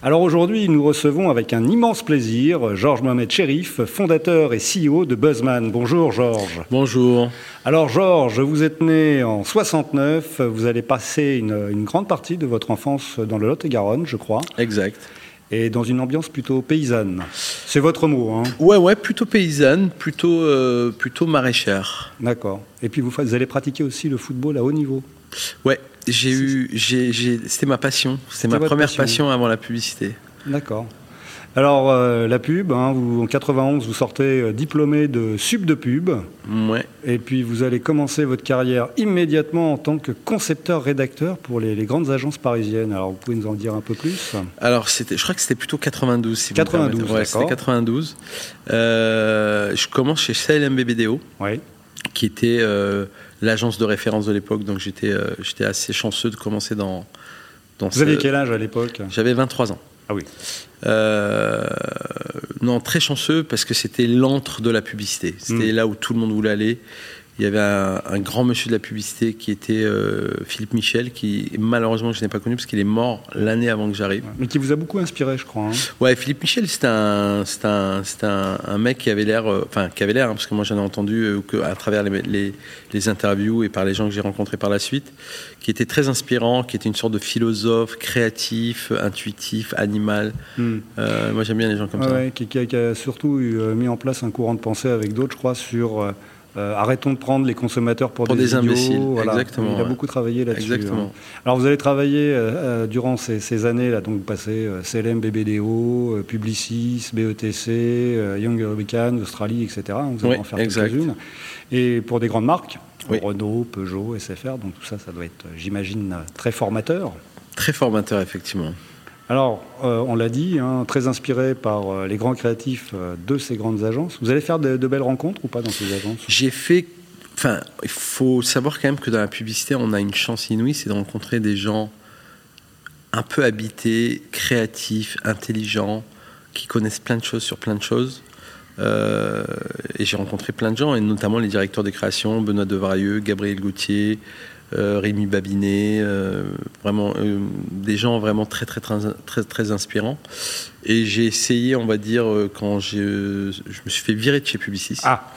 Alors aujourd'hui, nous recevons avec un immense plaisir Georges Mohamed Cherif, fondateur et CEO de Buzzman. Bonjour Georges. Bonjour. Alors Georges, vous êtes né en 69, vous allez passer une, une grande partie de votre enfance dans le Lot-et-Garonne, je crois. Exact. Et dans une ambiance plutôt paysanne. C'est votre mot, hein Ouais, ouais, plutôt paysanne, plutôt, euh, plutôt maraîchère. D'accord. Et puis vous, vous allez pratiquer aussi le football à haut niveau. Ouais, j'ai eu, c'était ma passion. C'était ma première passion. passion. avant la publicité. D'accord. Alors euh, la pub, hein, vous, en 91, vous sortez euh, diplômé de sub de pub. Ouais. Et puis vous allez commencer votre carrière immédiatement en tant que concepteur-rédacteur pour les, les grandes agences parisiennes. Alors vous pouvez nous en dire un peu plus? Alors, c'était, je crois que c'était plutôt 92. Si vous me 92, permettez. Ouais, d'accord. c'était 92. Euh, je commence chez CLMBBDO, Oui. qui était euh, l'agence de référence de l'époque. Donc, j'étais, euh, j'étais assez chanceux de commencer dans. dans Vous aviez quel âge à l'époque? J'avais 23 ans. Ah oui. Euh, non, très chanceux parce que c'était l'antre de la publicité. C'était Mm. là où tout le monde voulait aller. Il y avait un, un grand monsieur de la publicité qui était euh, Philippe Michel, qui malheureusement je n'ai pas connu parce qu'il est mort l'année avant que j'arrive. Mais qui vous a beaucoup inspiré, je crois. hein. Ouais, Philippe Michel, c'est un, un, un, mec qui avait l'air, euh, enfin qui avait l'air, hein, parce que moi j'en ai entendu euh, que à travers les, les, les interviews et par les gens que j'ai rencontrés par la suite, qui était très inspirant, qui était une sorte de philosophe, créatif, intuitif, animal. Hmm. Moi j'aime bien les gens comme Ouais, ça. qui, qui a, qui a surtout eu, mis en place un courant de pensée avec d'autres, je crois, sur euh, arrêtons de prendre les consommateurs pour, Pour des idiots. imbéciles, Voilà. exactement, Il a ouais. beaucoup travaillé là-dessus. Exactement. hein. Alors vous allez travailler euh, euh, durant ces, ces années-là, donc vous passez euh, CLM, BBDO, Publicis, BETC, Young Rubicon, Australie, etc. Vous allez Oui, en faire quelques-unes. Et pour des grandes marques, Oui. Renault, Peugeot, SFR, donc tout ça, ça doit être, j'imagine, très formateur. Très formateur, effectivement. Alors, euh, on l'a dit, hein, très inspiré par euh, les grands créatifs euh, de ces grandes agences. Vous allez faire de, de belles rencontres ou pas dans ces agences? J'ai fait. Enfin, il faut savoir quand même que dans la publicité, on a une chance inouïe, c'est de rencontrer des gens un peu habités, créatifs, intelligents, qui connaissent plein de choses sur plein de choses. Et j'ai rencontré plein de gens, et notamment les directeurs des créations, Benoît Devarieux, Gabriel Gauthier, Rémi Babinet, euh, vraiment euh, des gens vraiment très très très très, très inspirants. Et j'ai essayé, on va dire, euh, quand je me suis fait virer de chez Publicis. Ah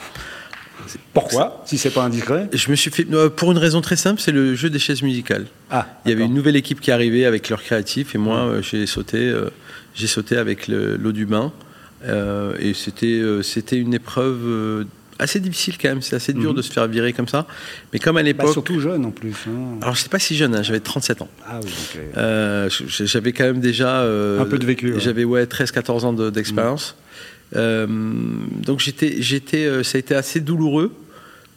Pourquoi Si c'est pas indiscret? Je me suis fait euh, pour une raison très simple, c'est le jeu des chaises musicales. Ah, Il y avait une nouvelle équipe qui arrivait avec leurs créatifs et moi euh, j'ai sauté, euh, j'ai sauté avec le- l'eau du bain Euh, et c'était euh, c'était une épreuve euh, assez difficile quand même. C'est assez dur Mhm. de se faire virer comme ça. Mais comme à Bah, l'époque, surtout jeune en plus. hein. alors je pas si jeune, hein, j'avais 37 ans. Ah oui, donc, euh, Euh, j'avais quand même déjà euh, Un peu de vécu, ouais. J'avais ouais 13-14 ans de- d'expérience. Euh, donc j'étais j'étais euh, ça a été assez douloureux.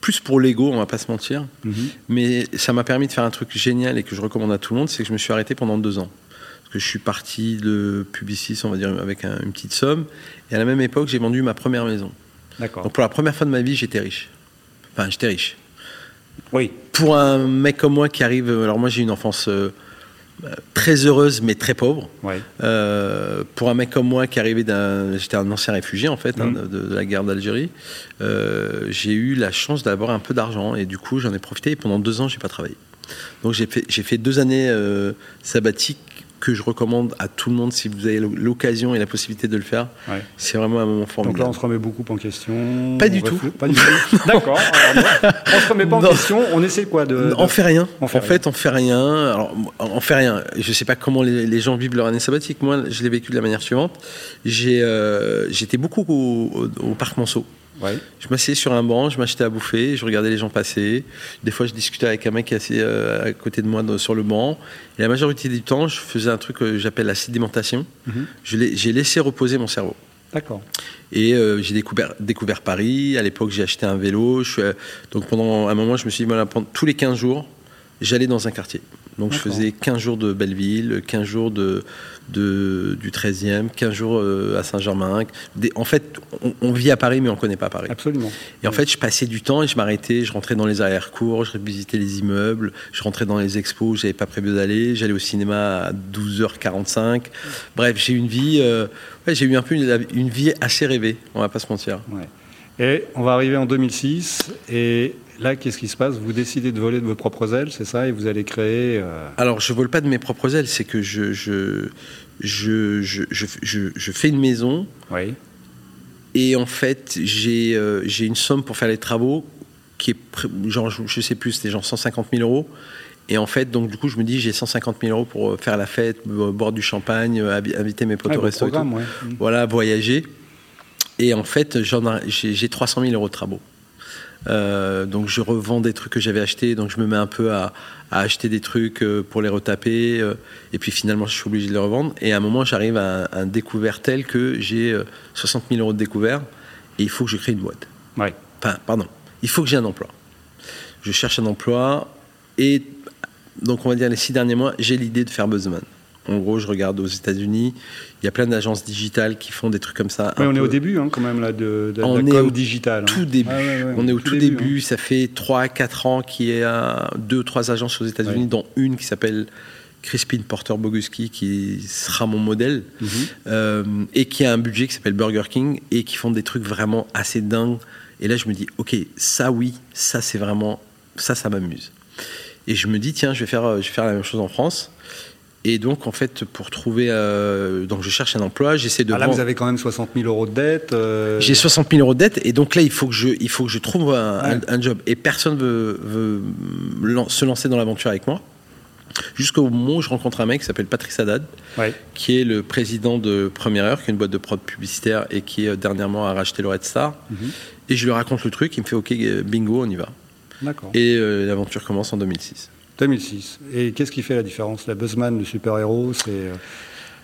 Plus pour l'ego, on va pas se mentir. mhm. Mais ça m'a permis de faire un truc génial et que je recommande à tout le monde, c'est que je me suis arrêté pendant deux ans. Parce que je suis parti de Publicis, on va dire, avec un- une petite somme. Et à la même époque, j'ai vendu ma première maison. Donc pour la première fois de ma vie, j'étais riche. Enfin, j'étais riche. Oui, Pour un mec comme moi qui arrive, alors moi j'ai une enfance euh, très heureuse mais très pauvre. ouais. Euh, pour un mec comme moi qui arrivait d'un, j'étais un ancien réfugié en fait hein, Mhm. de, de la guerre d'Algérie, euh, j'ai eu la chance d'avoir un peu d'argent et du coup j'en ai profité et pendant deux ans j'ai pas travaillé. Donc j'ai fait, j'ai fait deux années euh, sabbatiques que je recommande à tout le monde si vous avez l'occasion et la possibilité de le faire. ouais. C'est vraiment un moment Donc formidable. là, on se remet beaucoup en question. Pas du tout. Pas du tout. D'accord. On se remet pas en Non. question. On essaie quoi de, On de- fait rien. on fait en fait, on fait rien. Alors, on fait rien. Je sais pas comment les, les gens vivent leur année sabbatique. Moi, je l'ai vécu de la manière suivante. J'ai, euh, j'étais beaucoup au, au- au parc Monceau. Ouais. Je m'asseyais sur un banc, je m'achetais à bouffer, je regardais les gens passer. Des fois, je discutais avec un mec qui est assis euh, à côté de moi dans- sur le banc. Et la majorité du temps, je faisais un truc que j'appelle la sédimentation. Mhm. J'ai laissé reposer mon cerveau. D'accord. Et euh, j'ai découvert, découvert Paris. À l'époque, j'ai acheté un vélo. Je suis, euh, donc pendant un moment, je me suis dit, voilà, tous les 15 jours, j'allais dans un quartier. Donc je faisais 15 jours de Belleville, 15 jours de, de, du 13e, 15 jours euh, à Saint-Germain. En fait, on, vit à Paris, mais on ne connaît pas Paris. Absolument. Et en fait, je passais du temps et je m'arrêtais, je rentrais dans les arrière-cours, je visitais les immeubles, je rentrais dans les expos où je n'avais pas prévu d'aller, j'allais au cinéma à 12h45. Bref, j'ai une vie, euh, j'ai eu un peu une, vie assez rêvée, on va pas se mentir. Et on va arriver en 2006 et Là, qu'est-ce qui se passe? Vous décidez de voler de vos propres ailes, c'est ça? Et vous allez créer. Euh, Alors, je vole pas de mes propres ailes, c'est que je je, je, je, je, fais une maison. Oui. Et en fait, j'ai euh, j'ai une somme pour faire les travaux qui est, genre, je sais plus, c'était genre 150 000 euros. Et en fait, donc du coup, je me dis, j'ai 150 000 euros pour euh, faire la fête, boire du champagne, inviter mes potes au resto. Voilà, voyager. Et en fait, j'ai 300 000 euros de travaux. Euh, donc je revends des trucs que j'avais achetés, donc je me mets un peu à, acheter des trucs euh, pour les retaper, euh, et puis finalement je suis obligé de les revendre. Et à un moment j'arrive à, un découvert tel que j'ai 60 000 euros de découvert, et il faut que je crée une boîte. Ouais. Enfin, pardon, il faut que j'ai un emploi. Je cherche un emploi, et donc on va dire les six derniers mois, j'ai l'idée de faire Buzzman. En gros, je regarde aux États-Unis, il y a plein d'agences digitales qui font des trucs comme ça. Oui, on est au début hein, quand même là, de, de, on la com digitale. Hein. Tout début. on, est au tout, début. Hein. Ça fait 3-4 ans qu'il y a deux, trois agences aux États-Unis, dont une qui s'appelle Crispin Porter Boguski, qui sera mon modèle, mhm. euh, et qui a un budget qui s'appelle Burger King, et qui font des trucs vraiment assez dingues. Et là, je me dis, ok, ça oui, ça c'est vraiment, ça, ça m'amuse. Et je me dis, tiens, je vais faire, je vais faire la même chose en France. Et donc, en fait, pour trouver. Euh, donc, je cherche un emploi, j'essaie de. Ah là, vous avez quand même 60 000 euros de dette. Euh. J'ai 60 000 euros de dette, et donc là, il faut que je, il faut que je trouve un, job. Et personne veut, veut se lancer dans l'aventure avec moi. Jusqu'au moment où je rencontre un mec qui s'appelle Patrice Haddad, qui est le président de Première Heure, qui est une boîte de prod publicitaire et qui euh, dernièrement a racheté le Red Star. Mhm. Et je lui raconte le truc, il me fait OK, bingo, on y va. D'accord. Et l'aventure commence en 2006. 2006. Et qu'est-ce qui fait la différence? La Buzzman, le super-héros, c'est... Euh,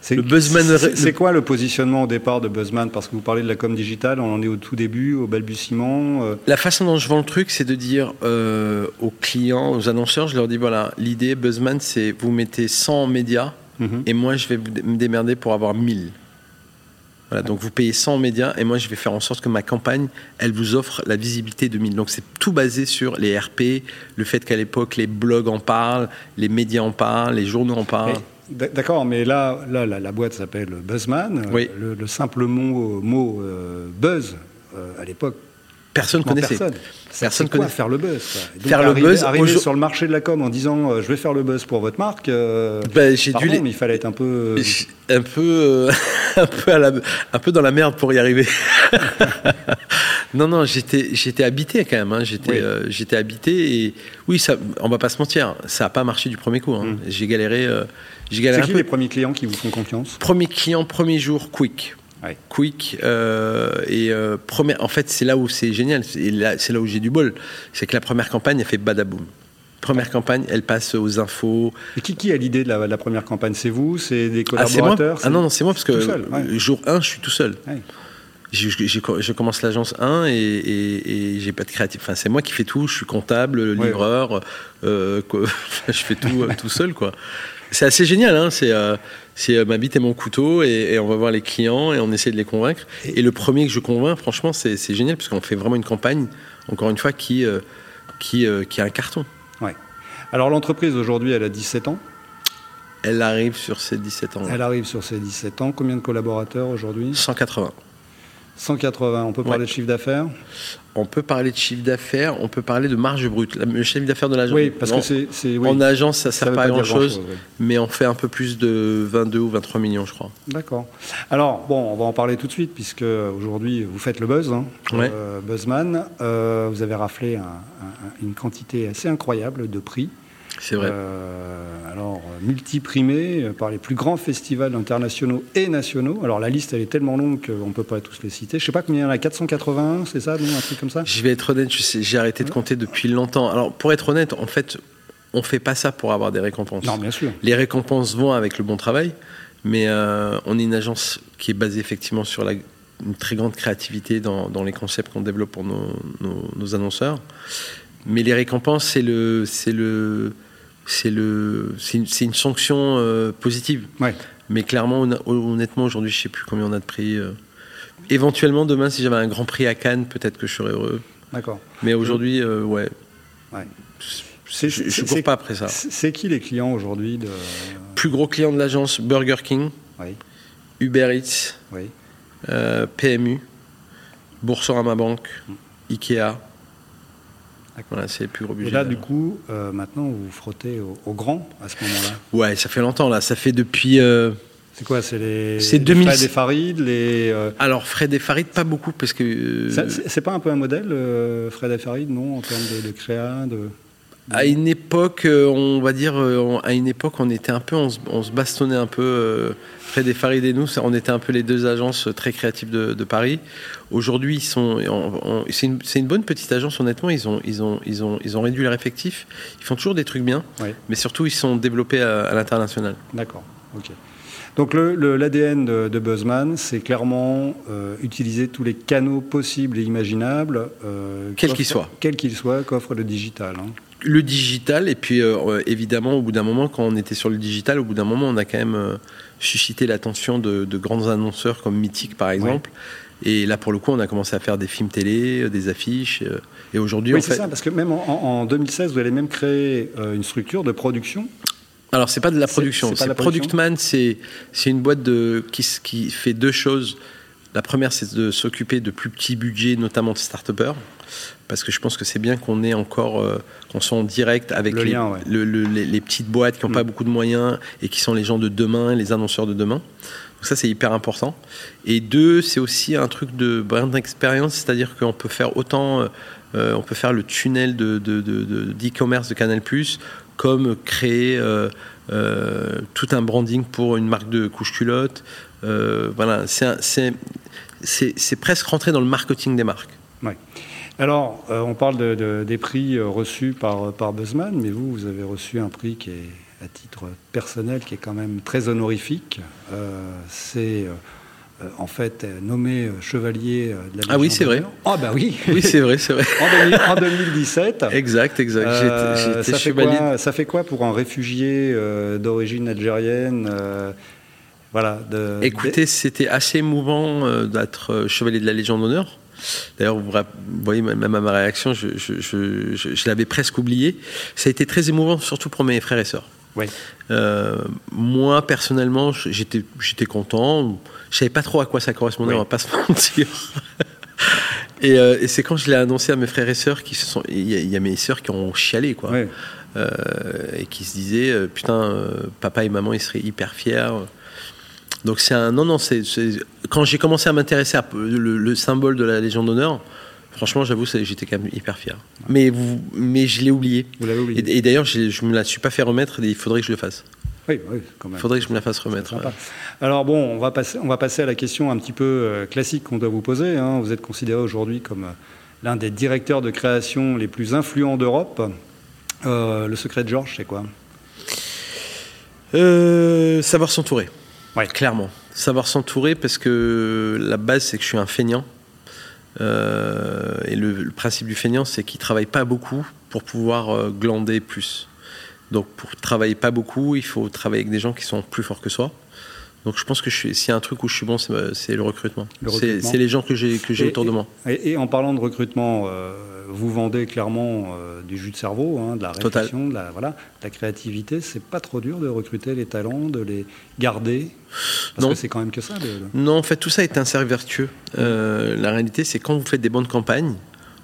c'est, le Buzzman. C'est, quoi le positionnement au départ de Buzzman? Parce que vous parlez de la com digitale, on en est au tout début, au balbutiement. Euh. La façon dont je vends le truc, c'est de dire euh, aux clients, aux annonceurs, je leur dis voilà, l'idée Buzzman, c'est vous mettez 100 médias mhm. et moi je vais me démerder pour avoir 1000 donc vous payez 100 médias et moi je vais faire en sorte que ma campagne, elle vous offre la visibilité de 1000. Donc c'est tout basé sur les RP, le fait qu'à l'époque les blogs en parlent, les médias en parlent, les journaux en parlent. D'accord, mais là, là la, boîte s'appelle Buzzman. Oui. Le, simple mot, mot euh, buzz, euh, à l'époque, Personne connaissait. Personne. Personne connaît faire le buzz. faire le buzz. Arriver sur le marché de la com en disant euh, je vais faire le buzz pour votre marque. Euh, ben, j'ai dû. il fallait être un peu. Un peu, un peu, à la, un peu dans la merde pour y arriver. non, non, j'étais, j'étais habité quand même. Hein. J'étais, euh, j'étais habité et oui, ça, on va pas se mentir, ça a pas marché du premier coup. Hein. Mm. J'ai galéré. j'ai galéré. C'est qui les premiers clients qui vous font confiance? Premier client, premier jour, Quick. Quick euh, et euh, première. En fait, c'est là où c'est génial. C'est là, là, où j'ai du bol. C'est que la première campagne, elle fait badaboum. Première campagne, elle passe aux infos. Et qui, qui a l'idée de la, première campagne? C'est vous? C'est des ah, collaborateurs? Ah, non, non, c'est moi parce que jour 1, je suis tout seul. Je, je, commence l'agence 1 et, et, j'ai pas de créatif. Enfin, c'est moi qui fais tout. Je suis comptable, livreur. Euh, je fais tout tout seul, quoi. C'est assez génial. Hein, c'est c'est euh, ma bite et mon couteau et, on va voir les clients et on essaie de les convaincre. Et, le premier que je convainc, franchement, c'est génial parce qu'on fait vraiment une campagne, encore une fois, qui, euh, qui, euh, qui a un carton. Ouais. Alors l'entreprise aujourd'hui, elle a 17 ans? Elle arrive sur ses 17 ans. Elle arrive sur ses 17 ans. Combien de collaborateurs aujourd'hui? 180. 180, on peut parler de chiffre d'affaires On peut parler de chiffre d'affaires, on peut parler de marge brute. Le chiffre d'affaires de l'agence. Oui, parce que c'est. En agence, ça ne sert pas à grand-chose, mais on fait un peu plus de 22 ou 23 millions, je crois. D'accord. Alors, bon, on va en parler tout de suite, puisque aujourd'hui, vous faites le buzz, hein, euh, Buzzman. Euh, vous avez raflé une quantité assez incroyable de prix. C'est vrai. Euh, alors, multiprimé par les plus grands festivals internationaux et nationaux. Alors, la liste, elle est tellement longue qu'on ne peut pas tous les citer. Je ne sais pas combien il y en a, 480, c'est ça, un truc comme ça? Je vais être honnête, j'ai arrêté de compter depuis longtemps. Alors, pour être honnête, en fait, on ne fait pas ça pour avoir des récompenses. Non, bien sûr. Les récompenses vont avec le bon travail, mais euh, on est une agence qui est basée effectivement sur la, une très grande créativité dans, les concepts qu'on développe pour nos, nos, nos, annonceurs. Mais les récompenses, c'est le, c'est le, c'est le, c'est une, sanction euh, positive. Ouais. Mais clairement, hon- honnêtement, aujourd'hui, je sais plus combien on a de prix. euh. Éventuellement, demain, si j'avais un grand prix à Cannes, peut-être que je serais heureux. D'accord. Mais aujourd'hui, euh, ouais, Ouais. je, C'est- cours pas après ça. C'est qui les clients aujourd'hui de... Plus gros client de l'agence, Burger King, Oui, Uber Eats, oui. euh, PMU, Boursorama Banque, Ikea. Voilà, c'est plus. Et là, du coup, euh, maintenant, vous vous frottez au, au grand à ce moment-là. Ouais, ça fait longtemps là. Ça fait depuis. euh, C'est quoi C'est les, C'est les 2000 Fred et Farid les, euh, Alors, Fred et Farid, pas beaucoup parce que. euh, C'est pas un peu un modèle, euh, Fred et Farid, non En termes de, de créa de... À une époque, euh, on va dire, euh, à une époque, on était un peu, on se, on se bastonnait un peu. euh, Fred et Farid et nous, on était un peu les deux agences très créatives de, de Paris. Aujourd'hui, ils sont, on- on- c'est une, bonne petite agence. Honnêtement, ils ont, ils ont, ils ont, ils ont réduit leur effectif. Ils font toujours des trucs bien, mais surtout, ils sont développés à, à l'international. D'accord, ok. Donc l'ADN de, de Buzzman, c'est clairement euh, utiliser tous les canaux possibles et imaginables. euh, Quels qu'ils soient. Quels qu'ils soient, qu'offre le digital. hein. Le digital, et puis euh, évidemment, au bout d'un moment, quand on était sur le digital, au bout d'un moment, on a quand même euh, suscité l'attention de, de grands annonceurs comme Mythique, par exemple. Et là, pour le coup, on a commencé à faire des films télé, euh, des affiches. euh, et aujourd'hui, Oui, c'est fait. ça, parce que même en, en 2016, vous allez même créer une structure de production. Alors, c'est pas de la production. c'est C'est Productman, c'est c'est une boîte de, qui, qui fait deux choses. La première, c'est de s'occuper de plus petits budgets, notamment de start-upers. Parce que je pense que c'est bien qu'on ait encore, euh, qu'on soit en direct avec Le les, lien, ouais. le- le- les, les petites boîtes qui n'ont Mm. pas beaucoup de moyens et qui sont les gens de demain, les annonceurs de demain. Donc ça, c'est hyper important. Et deux, c'est aussi un truc de brand experience, c'est-à-dire qu'on peut faire autant, euh, euh, on peut faire le tunnel de de- de- de- d'e-commerce de, Canal+, comme créer euh, euh, tout un branding pour une marque de couche-culotte. Euh, voilà, c'est c'est presque rentrer dans le marketing des marques. Alors, euh, on parle de- de- des prix euh, reçus par, par Buzzman, mais vous, vous avez reçu un prix qui est, à titre personnel, qui est quand même très honorifique. Euh, c'est euh, euh, en fait euh, nommé euh, chevalier euh, de la Ah oui, c'est vrai. Ah bah oui, Oui, c'est vrai, c'est vrai. en, 2000 en 2017. Exact, exact. Euh, ça, fait quoi, ça fait quoi pour un réfugié euh, d'origine algérienne euh, voilà, de- Écoutez, c'était assez émouvant euh, d'être euh, chevalier de la Légion d'honneur. D'ailleurs, vous, voyez même à ma réaction, je, je- je- je- je l'avais presque oublié. Ça a été très émouvant, surtout pour mes frères et sœurs. Oui. Euh, moi, personnellement, j'étais j'étais content. Je savais pas trop à quoi ça correspondait, Oui. on va pas se mentir. et euh, et c'est quand je l'ai annoncé à mes frères et sœurs qui se sont. Il y, a- il y a mes sœurs qui ont chialé, quoi. Euh, et qui se disaient putain papa et maman ils seraient hyper fiers donc c'est un non non c'est quand j'ai commencé à m'intéresser à le, le symbole de la Légion d'honneur franchement j'avoue j'étais quand même hyper fier mais vous mais je l'ai oublié Vous l'avez oublié. et, et d'ailleurs je, je me la suis pas fait remettre et il faudrait que je le fasse Oui, oui, quand même. il faudrait que je me la fasse remettre ouais. Alors bon, on va, passer, on va passer à la question un petit peu euh, classique qu'on doit vous poser. hein. Vous êtes considéré aujourd'hui comme euh, l'un des directeurs de création les plus influents d'Europe. Euh, le secret de Georges, c'est quoi? Euh, savoir s'entourer. Ouais. Clairement. Savoir s'entourer parce que la base, c'est que je suis un feignant. Euh, et le, principe du feignant, c'est qu'il travaille pas beaucoup pour pouvoir euh, glander plus. Donc, pour travailler pas beaucoup, il faut travailler avec des gens qui sont plus forts que soi. Donc, je pense que s'il y a un truc où je suis bon, c'est le recrutement. Le C'est les gens que j'ai Et- autour de moi. Et, et en parlant de recrutement, euh, vous vendez clairement euh, du jus de cerveau, hein, de la réflexion, de la, voilà, de la créativité. C'est pas trop dur de recruter les talents, de les garder? Parce Non. que c'est quand même que ça. le- Non, en fait, tout ça est un cercle vertueux. Euh, la réalité, c'est quand vous faites des bonnes campagnes,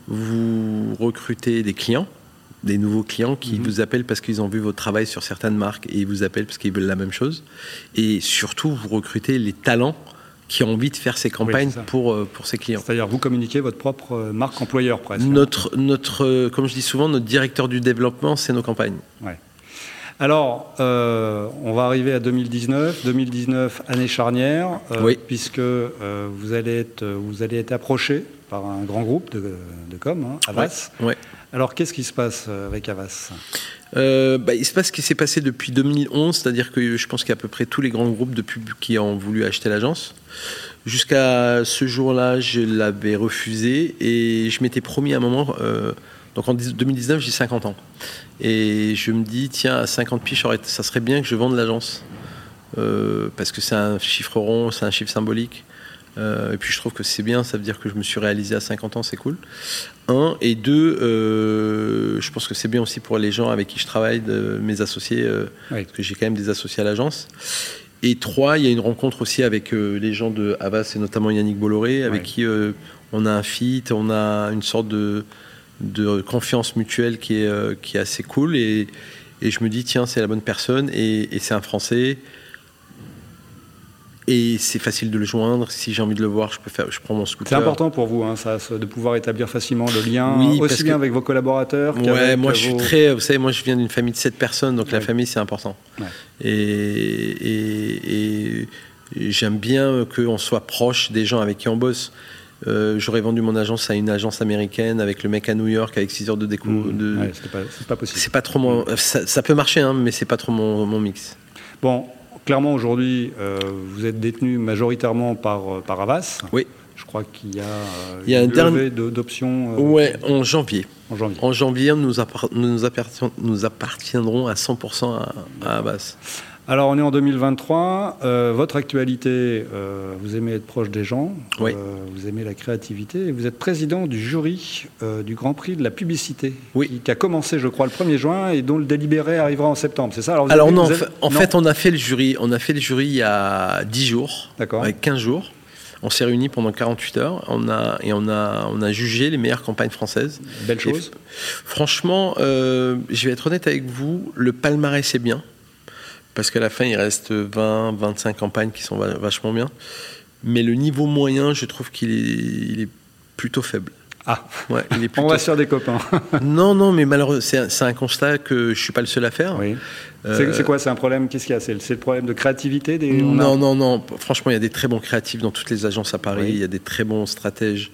vous recrutez des clients, des nouveaux clients qui Mhm. vous appellent parce qu'ils ont vu votre travail sur certaines marques et ils vous appellent parce qu'ils veulent la même chose. Et surtout, vous recrutez les talents qui ont envie de faire ces campagnes pour, euh, pour ces clients. C'est-à-dire vous communiquez votre propre euh, marque employeur presque. Notre, notre, euh, comme je dis souvent, notre directeur du développement, c'est nos campagnes. Alors, euh, on va arriver à 2019. 2019, année charnière, euh, Oui. puisque euh, vous, allez être, vous allez être approché par un grand groupe de, de com, hein, Avas. Ouais. Alors, qu'est-ce qui se passe euh, avec Avas Euh, bah, il se passe ce qui s'est passé depuis 2011, c'est-à-dire que je pense qu'il y a à peu près tous les grands groupes de pub qui ont voulu acheter l'agence. Jusqu'à ce jour-là, je l'avais refusé et je m'étais promis à un moment, euh, donc en 2019, j'ai 50 ans. Et je me dis, tiens, à 50 piges, ça serait bien que je vende l'agence. Euh, parce que c'est un chiffre rond, c'est un chiffre symbolique. Euh, et puis je trouve que c'est bien, ça veut dire que je me suis réalisé à 50 ans, c'est cool. Un. Et deux, euh, je pense que c'est bien aussi pour les gens avec qui je travaille, de, mes associés, parce que j'ai quand même des associés à l'agence. Et trois, il y a une rencontre aussi avec les gens de Havas et notamment Yannick Bolloré, avec qui on a un fit, on a une sorte de, de confiance mutuelle qui est, qui est assez cool. Et, et je me dis, tiens, c'est la bonne personne et, et c'est un Français. Et c'est facile de le joindre. Si j'ai envie de le voir, je peux faire, je prends mon scooter. C'est important pour vous, hein, ça, de pouvoir établir facilement le lien, aussi bien avec vos collaborateurs. Ouais, moi je suis très. Vous savez, moi je viens d'une famille de 7 personnes, donc la famille c'est important. Et, et, j'aime bien qu'on soit proche des gens avec qui on bosse. Euh, j'aurais vendu mon agence à une agence américaine avec le mec à New York avec 6 heures de déco. Mmh. De... c'est pas, pas, possible. C'est pas trop mon, ça, ça, peut marcher, hein, mais c'est pas trop mon, mon mix. Bon, clairement, aujourd'hui, euh, vous êtes détenu majoritairement par, euh, par Avas. Oui. Je crois qu'il y a, euh, Il y a une un levée d'options. ouais, en janvier. En janvier. En janvier, nous, nous, nous appartiendrons à 100% à, à Avas. Alors, on est en 2023. Euh, votre actualité, euh, vous aimez être proche des gens, oui. euh, vous aimez la créativité, et vous êtes président du jury du Grand Prix de la publicité, oui. qui, qui, a commencé, je crois, le 1er juin et dont le délibéré arrivera en septembre. C'est ça Alors, Alors avez, non, en non. fait, on a fait le jury. On a fait le jury il y a 10 jours, avec 15 jours. On s'est réunis pendant 48 heures on a, et on a, on a jugé les meilleures campagnes françaises. Belle chose. Et, franchement, je vais être honnête avec vous, le palmarès c'est bien parce qu'à la fin, il reste 20, 25 campagnes qui sont vachement bien. Mais le niveau moyen, je trouve qu'il est, il est plutôt faible. Ah, ouais, il est plutôt... on va faire des copains. non, non, mais malheureusement, c'est un, un, constat que je suis pas le seul à faire. Oui. Euh... C'est quoi C'est un problème? Qu'est-ce qu'il y a? C'est le problème de créativité des... Non, a... non, non. Franchement, il y a des très bons créatifs dans toutes les agences à Paris. Oui. Il y a des très bons stratèges.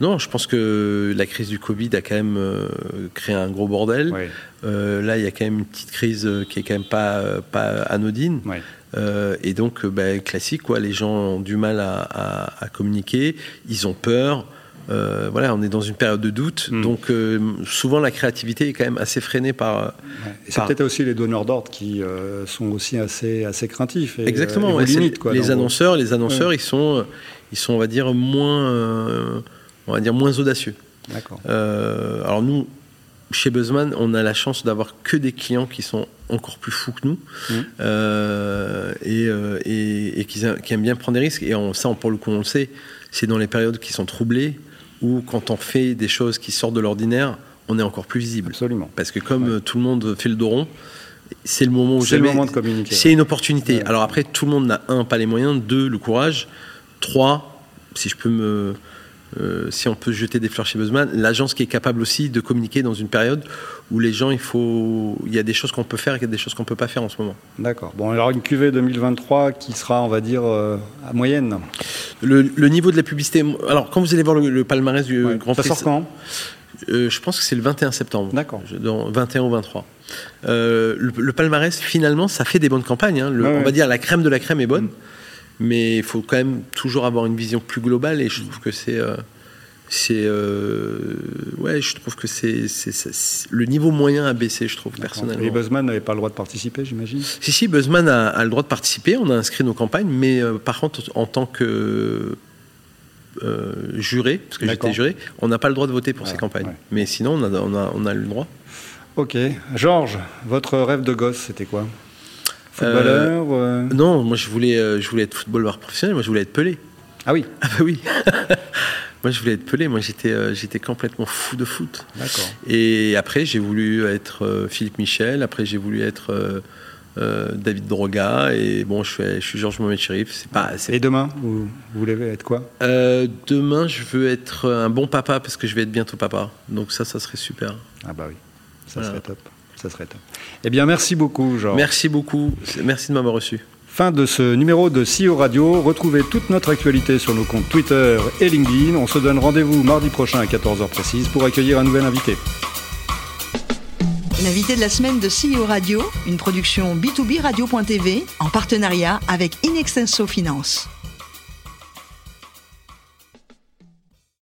Non, je pense que la crise du Covid a quand même euh, créé un gros bordel. Oui. Euh, là, il y a quand même une petite crise qui est quand même pas, pas anodine. Oui. Euh, et donc, bah, classique, quoi. Les gens ont du mal à, à, à communiquer, ils ont peur. Euh, voilà, on est dans une période de doute, mmh. donc euh, souvent la créativité est quand même assez freinée par. Ouais. C'est par... peut-être aussi les donneurs d'ordre qui euh, sont aussi assez assez craintifs. Et, Exactement. et ouais, limites, quoi, les annonceurs, vos... les annonceurs, ouais. ils sont, ils sont, on va dire moins, euh, on va dire moins audacieux. D'accord. Euh, alors nous, chez Buzzman, on a la chance d'avoir que des clients qui sont encore plus fous que nous mmh. euh, et, euh, et, et qui, qui, aiment bien prendre des risques. Et on, ça, on, pour le coup, on le sait, c'est dans les périodes qui sont troublées ou quand on fait des choses qui sortent de l'ordinaire, on est encore plus visible. Absolument. Parce que comme ouais. tout le monde fait le dos rond, c'est le moment où c'est le moment de communiquer. C'est une opportunité. Ouais. Alors après, tout le monde n'a un, pas les moyens, deux, le courage, trois, si je peux me euh, si on peut jeter des fleurs chez Buzzman, l'agence qui est capable aussi de communiquer dans une période où les gens, il faut, il y a des choses qu'on peut faire et il y a des choses qu'on peut pas faire en ce moment. D'accord. Bon, alors une QV 2023 qui sera, on va dire, euh, à moyenne. Le, le, niveau de la publicité. Alors, quand vous allez voir le, le palmarès du ouais. Grand Ça Prix, sort quand? euh, je pense que c'est le 21 septembre. D'accord. 21 ou 23. Euh, le, le, palmarès, finalement, ça fait des bonnes campagnes. Hein. Ouais, on va dire la crème de la crème est bonne. Mmh mais il faut quand même toujours avoir une vision plus globale et je trouve que c'est euh, c'est euh, ouais je trouve que c'est le niveau moyen a baissé je trouve personnellement. Et Buzzman n'avait pas le droit de participer j'imagine? Si si Buzzman a, a, le droit de participer on a inscrit nos campagnes mais euh, par contre en tant que juré parce que j'étais juré on n'a pas le droit de voter pour ouais, ces campagnes. ouais. mais sinon on a, on a, on a le droit. Ok. Georges votre rêve de gosse c'était quoi? Footballeur euh, Non, moi je voulais, euh, je voulais être footballeur professionnel, moi je voulais être Pelé. Ah oui Ah bah oui Moi je voulais être Pelé, moi j'étais euh, j'étais complètement fou de foot. D'accord. Et après j'ai voulu être euh, Philippe Michel, après j'ai voulu être euh, David Droga, et bon je suis, je suis Georges Mohamed Chérif. C'est pas, et demain, vous, vous voulez être quoi? Euh, Demain je veux être un bon papa parce que je vais être bientôt papa. Donc ça, ça serait super. Ah bah oui, ça voilà. serait top ça serait top. Eh bien, merci beaucoup, Georges. Merci beaucoup. Merci de m'avoir reçu. Fin de ce numéro de CEO Radio. Retrouvez toute notre actualité sur nos comptes Twitter et LinkedIn. On se donne rendez-vous mardi prochain à 14h précise pour accueillir un nouvel invité. L'invité de la semaine de CEO Radio, une production B2B Radio.tv en partenariat avec Inextenso Finance.